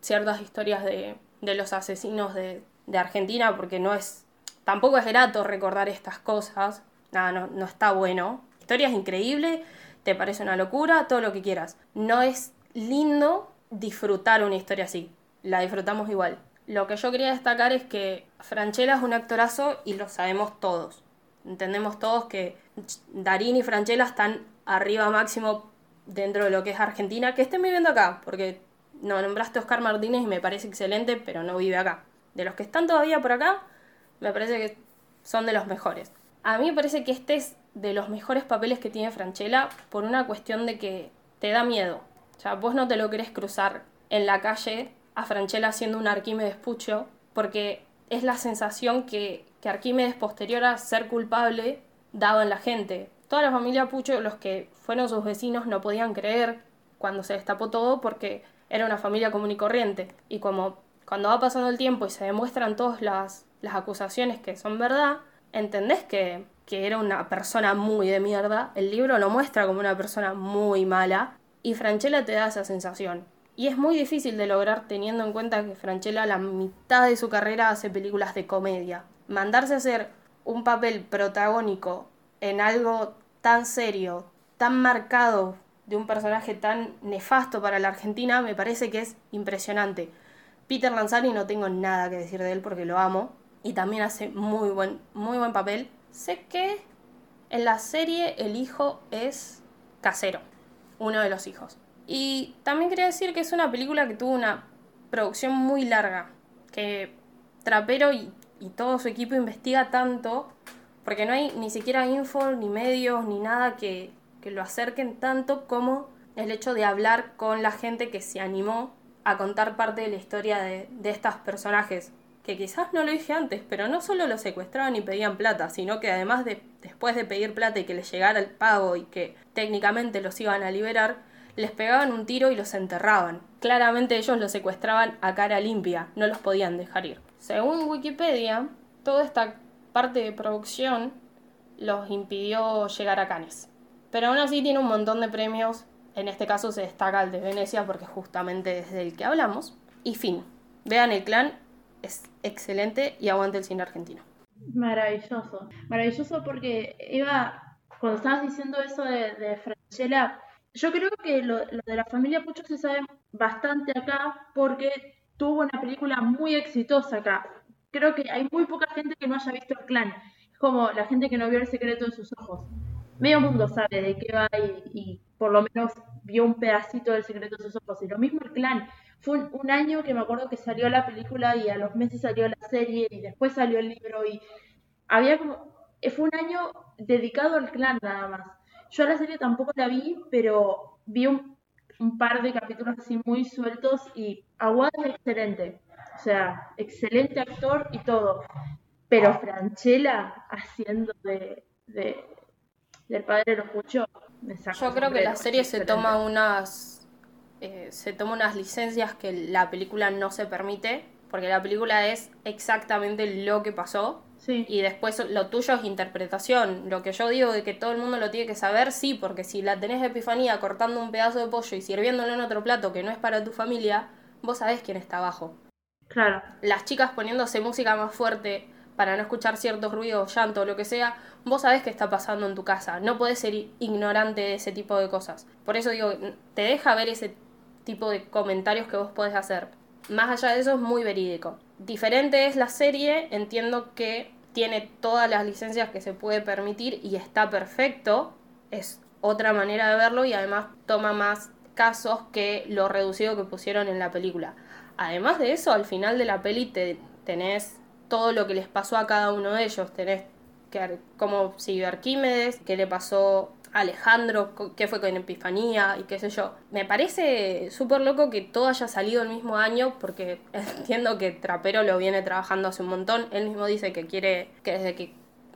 ciertas historias de, de los asesinos de, de Argentina porque no es. Tampoco es grato recordar estas cosas. Nada, no, no está bueno. La historia es increíble, te parece una locura, todo lo que quieras. No es lindo disfrutar una historia así. La disfrutamos igual. Lo que yo quería destacar es que Franchella es un actorazo y lo sabemos todos. Entendemos todos que Darín y Franchella están arriba máximo dentro de lo que es Argentina. Que estén viviendo acá, porque no nombraste a Oscar Martínez y me parece excelente, pero no vive acá. De los que están todavía por acá, me parece que son de los mejores. A mí me parece que este es de los mejores papeles que tiene Franchella por una cuestión de que te da miedo. O sea, vos no te lo querés cruzar en la calle a Franchella haciendo un Arquímedes Pucho, porque es la sensación que, que Arquímedes, posterior a ser culpable, daba en la gente. Toda la familia Pucho, los que fueron sus vecinos, no podían creer cuando se destapó todo porque era una familia común y corriente. Y como cuando va pasando el tiempo y se demuestran todas las, las acusaciones que son verdad, entendés que, que era una persona muy de mierda, el libro lo muestra como una persona muy mala y Franchella te da esa sensación. Y es muy difícil de lograr teniendo en cuenta que Franchella la mitad de su carrera hace películas de comedia. Mandarse a hacer un papel protagónico en algo tan serio, tan marcado de un personaje tan nefasto para la Argentina, me parece que es impresionante. Peter Lanzani no tengo nada que decir de él porque lo amo y también hace muy buen, muy buen papel. Sé que en la serie el hijo es casero, uno de los hijos. Y también quería decir que es una película que tuvo una producción muy larga, que Trapero y, y todo su equipo investiga tanto, porque no hay ni siquiera info, ni medios, ni nada que, que lo acerquen tanto como el hecho de hablar con la gente que se animó a contar parte de la historia de, de estos personajes. Que quizás no lo dije antes, pero no solo los secuestraban y pedían plata, sino que además de después de pedir plata y que les llegara el pago y que técnicamente los iban a liberar, les pegaban un tiro y los enterraban. Claramente ellos los secuestraban a cara limpia, no los podían dejar ir. Según Wikipedia, toda esta parte de producción los impidió llegar a Cannes. Pero aún así tiene un montón de premios. En este caso se destaca el de Venecia porque justamente es del que hablamos. Y fin. Vean el clan, es excelente y aguante el cine argentino. Maravilloso. Maravilloso porque iba, cuando estabas diciendo eso de, de Franchella, yo creo que lo, de la familia Pucho se sabe bastante acá porque tuvo una película muy exitosa acá. Creo que hay muy poca gente que no haya visto el clan. Es como la gente que no vio el secreto de sus ojos medio mundo sabe de qué va y, por lo menos vio un pedacito del secreto de sus ojos. Y lo mismo el clan. Fue un, año que me acuerdo que salió la película y a los meses salió la serie y después salió el libro y había como... Eh, fue un año dedicado al clan nada más. Yo la serie tampoco la vi, pero vi un, par de capítulos así muy sueltos y Aguada es excelente. O sea, excelente actor y todo. Pero Franchella haciendo de del padre lo Yo creo que la serie se toma unas eh, se toma unas licencias que la película no se permite, porque la película es exactamente lo que pasó. Y después lo tuyo es interpretación. Lo que yo digo de que todo el mundo lo tiene que saber, sí, porque si la tenés de epifanía cortando un pedazo de pollo y sirviéndolo en otro plato que no es para tu familia, vos sabés quién está abajo. Claro. Las chicas poniéndose música más fuerte para no escuchar ciertos ruidos, llanto lo que sea, vos sabés qué está pasando en tu casa, no podés ser ignorante de ese tipo de cosas. Por eso digo, te deja ver ese tipo de comentarios que vos podés hacer. Más allá de eso es muy verídico. Diferente es la serie, entiendo que tiene todas las licencias que se puede permitir y está perfecto, es otra manera de verlo y además toma más casos que lo reducido que pusieron en la película. Además de eso, al final de la peli te, tenés todo lo que les pasó a cada uno de ellos, tenés que, cómo siguió Arquímedes, qué le pasó a Alejandro, qué fue con Epifanía y qué sé yo. Me parece súper loco que todo haya salido el mismo año porque entiendo que Trapero lo viene trabajando hace un montón. Él mismo dice que quiere, que desde que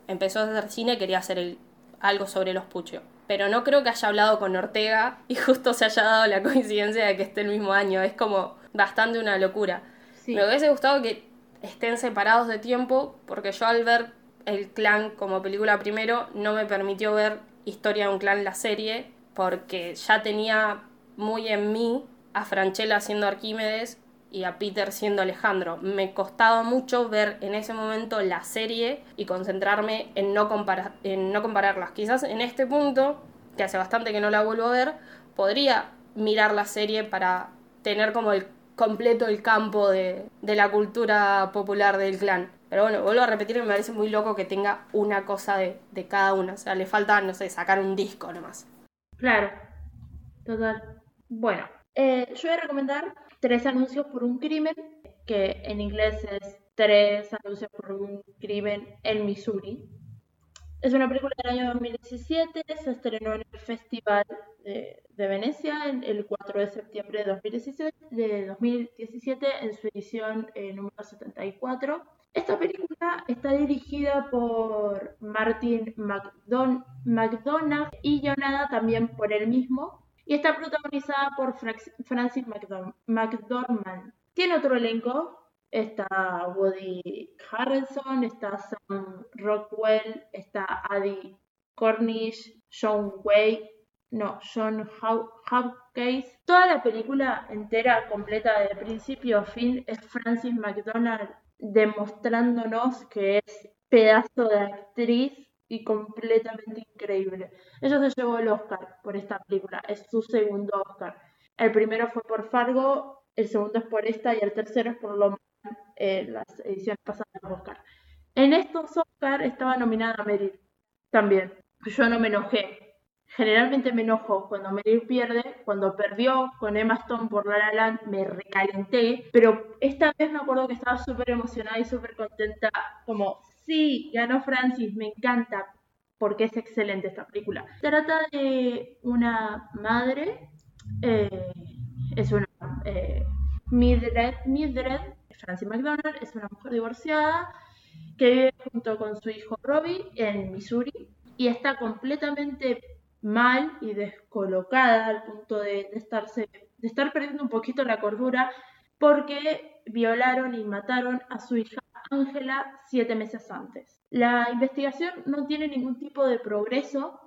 empezó a hacer cine quería hacer algo sobre los puchos. Pero no creo que haya hablado con Ortega y justo se haya dado la coincidencia de que esté el mismo año. Es como bastante una locura. Me hubiese gustado que estén separados de tiempo porque yo al ver el clan como película primero no me permitió ver Historia de un clan la serie porque ya tenía muy en mí a Franchella siendo Arquímedes y a Peter siendo Alejandro. Me costaba mucho ver en ese momento la serie y concentrarme en no, comparar, en no compararlas. Quizás en este punto, que hace bastante que no la vuelvo a ver, podría mirar la serie para tener como el completo el campo de, de la cultura popular del clan. Pero bueno, vuelvo a repetir, me parece muy loco que tenga una cosa de, de cada una. O sea, le falta, no sé, sacar un disco nomás. Claro, total. Bueno, eh, yo voy a recomendar tres anuncios por un crimen, que en inglés es tres anuncios por un crimen en Missouri. Es una película del año 2017, se estrenó en el Festival de, Venecia el 4 de septiembre de 2017, de 2017 en su edición eh, número 74. Esta película está dirigida por Martin McDon y Jonada también por él mismo y está protagonizada por Francis McDormand. Tiene otro elenco, está Woody Harrelson, está Sam Rockwell, está Addie Cornish, John Way, no, John Hopkins. Toda la película entera, completa, de principio a fin, es Francis McDonald demostrándonos que es pedazo de actriz y completamente increíble. Ella se llevó el Oscar por esta película, es su segundo Oscar. El primero fue por Fargo, el segundo es por esta y el tercero es por lo eh, las ediciones pasadas de Oscar. En estos Oscar estaba nominada Meryl también. Yo no me enojé. Generalmente me enojo cuando Meryl pierde. Cuando perdió con Emma Stone por La La Land me recalenté. Pero esta vez me acuerdo que estaba súper emocionada y súper contenta. Como, sí, ganó Francis, me encanta. Porque es excelente esta película. Trata de una madre. Eh, es una eh, Mildred, Mildred Francie McDonald es una mujer divorciada que vive junto con su hijo Robbie en Missouri y está completamente mal y descolocada al punto de, estar perdiendo un poquito la cordura porque violaron y mataron a su hija Ángela siete meses antes. La investigación no tiene ningún tipo de progreso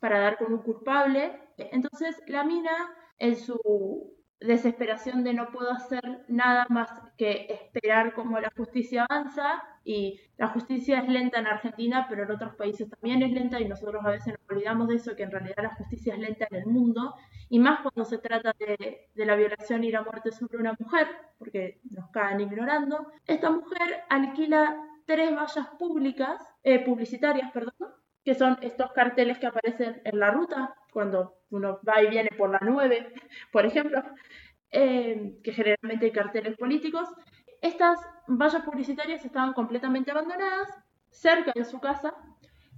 para dar con un culpable, entonces la mina en su desesperación de no puedo hacer nada más que esperar cómo la justicia avanza y la justicia es lenta en Argentina, pero en otros países también es lenta y nosotros a veces nos olvidamos de eso, que en realidad la justicia es lenta en el mundo y más cuando se trata de, la violación y la muerte sobre una mujer, porque nos caen ignorando. Esta mujer alquila tres vallas públicas, eh, publicitarias, perdón, que son estos carteles que aparecen en la ruta cuando uno va y viene por la 9, por ejemplo, eh, que generalmente hay carteles políticos. Estas vallas publicitarias estaban completamente abandonadas, cerca de su casa,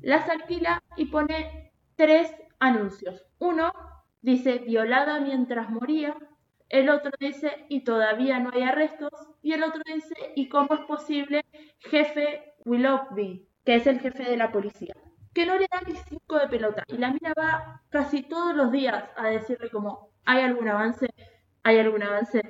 las alquila y pone tres anuncios. Uno dice violada mientras moría, el otro dice y todavía no hay arrestos, y el otro dice y cómo es posible jefe Willoughby, que es el jefe de la policía que no le da ni cinco de pelota. Y la mina va casi todos los días a decirle como, ¿hay algún avance? ¿Hay algún avance?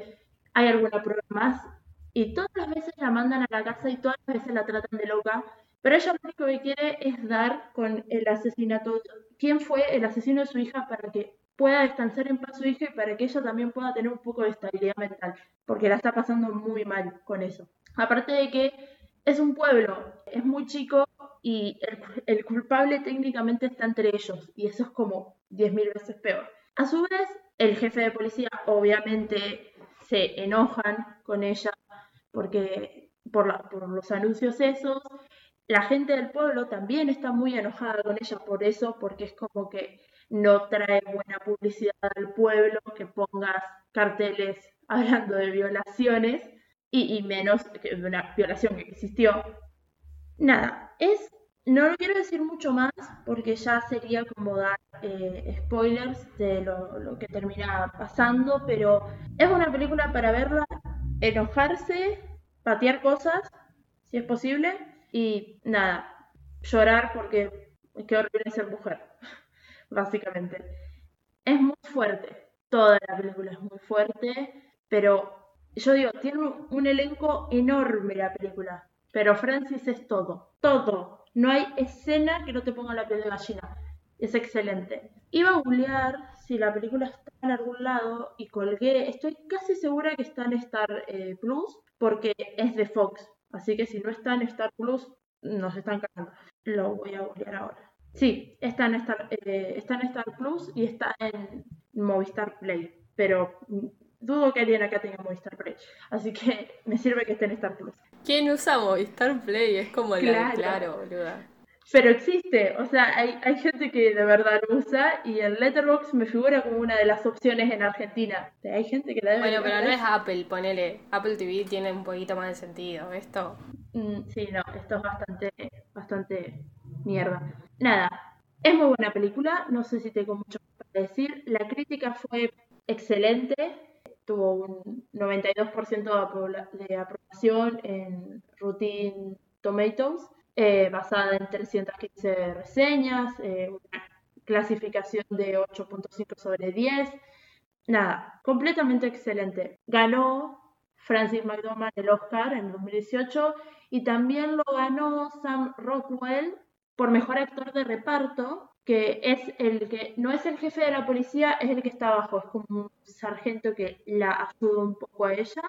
¿Hay alguna prueba más? Y todas las veces la mandan a la casa y todas las veces la tratan de loca. Pero ella lo único que quiere es dar con el asesinato. ¿Quién fue el asesino de su hija para que pueda descansar en paz su hija y para que ella también pueda tener un poco de estabilidad mental? Porque la está pasando muy mal con eso. Aparte de que es un pueblo, es muy chico y el, culpable técnicamente está entre ellos y eso es como 10.000 veces peor. A su vez, el jefe de policía obviamente se enojan con ella porque por, por los anuncios esos. La gente del pueblo también está muy enojada con ella por eso, porque es como que no trae buena publicidad al pueblo que pongas carteles hablando de violaciones y, menos que una violación que existió. Nada, es no lo quiero decir mucho más porque ya sería como dar eh, spoilers de lo, que termina pasando, pero es una película para verla, enojarse, patear cosas, si es posible, y nada, llorar porque qué horrible ser mujer, básicamente. Es muy fuerte, toda la película es muy fuerte, pero yo digo, tiene un elenco enorme la película, pero Francis es todo, todo no hay escena que no te ponga la piel de gallina. Es excelente. Iba a googlear si la película está en algún lado y colgué. Estoy casi segura que está en Star eh, Plus porque es de Fox. Así que si no está en Star Plus, nos están cagando. Lo voy a googlear ahora. Sí, está en Star, eh, está en Star Plus y está en Movistar Play. Pero dudo que alguien acá tenga Movistar Play. Así que me sirve que esté en Star Plus. ¿Quién usa Movistar Play? Es como la claro, boluda. Pero existe, o sea, hay, hay gente que de verdad lo usa y el Letterboxd me figura como una de las opciones en Argentina. Hay gente que la debe Bueno, pero no es Apple, ponele. Apple TV tiene un poquito más de sentido, esto. Mm, sí, no, esto es bastante, bastante mierda. Nada, es muy buena película, no sé si tengo mucho para decir. La crítica fue excelente, tuvo un 92% de aprobación en Routine Tomatoes, eh, basada en 315 reseñas, eh, una clasificación de 8.5 sobre 10. Nada, completamente excelente. Ganó Francis McDormand el Oscar en 2018 y también lo ganó Sam Rockwell por mejor actor de reparto, que es el que no es el jefe de la policía, es el que está abajo, es como un sargento que la ayuda un poco a ella.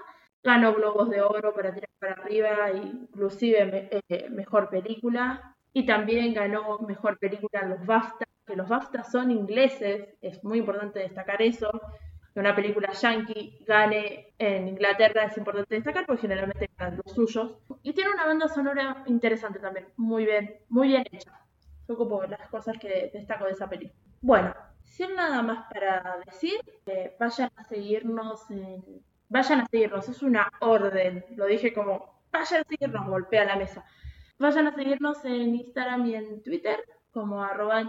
Ganó Globos de Oro para tirar para arriba, inclusive eh, mejor película. Y también ganó mejor película los BAFTA, que los BAFTA son ingleses, es muy importante destacar eso que una película yankee gane en Inglaterra es importante destacar porque generalmente ganan los suyos. Y tiene una banda sonora interesante también, muy bien, muy bien hecha. Son las cosas que destaco de esa película. Bueno, sin nada más para decir, eh, vayan a seguirnos en... Vayan a seguirnos, es una orden, lo dije como, vayan a seguirnos, golpea la mesa. Vayan a seguirnos en Instagram y en Twitter como arroba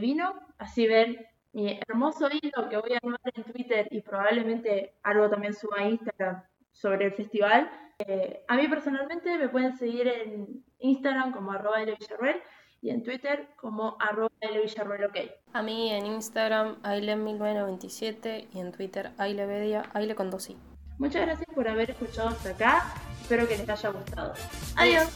vino, así ven mi hermoso hilo que voy a armar en Twitter y probablemente algo también suba a Instagram sobre el festival. Eh, a mí personalmente me pueden seguir en Instagram como arroba Villarruel y en Twitter como arroba ok. A mí en Instagram aile1997 y en Twitter ailevedia, aile con dos i. Muchas gracias por haber escuchado hasta acá. Espero que les haya gustado. Adiós.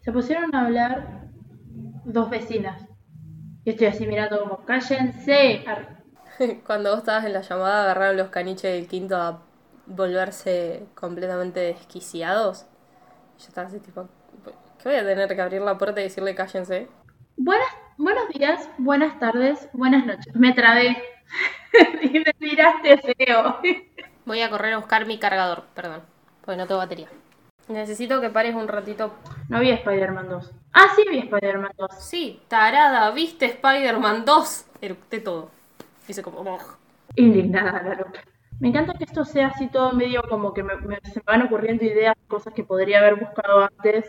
Se pusieron a hablar dos vecinas. Y estoy así mirando como, cállense. Cuando vos estabas en la llamada, agarraron los caniches del quinto a volverse completamente desquiciados. Yo estaba así tipo, ¿qué voy a tener que abrir la puerta y decirle cállense? Buenas, buenos días, buenas tardes, buenas noches. Me trabé. y me tiraste feo. voy a correr a buscar mi cargador, perdón, porque no tengo batería. Necesito que pares un ratito. No vi Spider-Man 2. Ah, sí vi Spider-Man 2. Sí, tarada, viste Spider-Man 2. Eructé todo. Hice como... Indignada la loca. Me encanta que esto sea así todo medio como que me, se me van ocurriendo ideas, cosas que podría haber buscado antes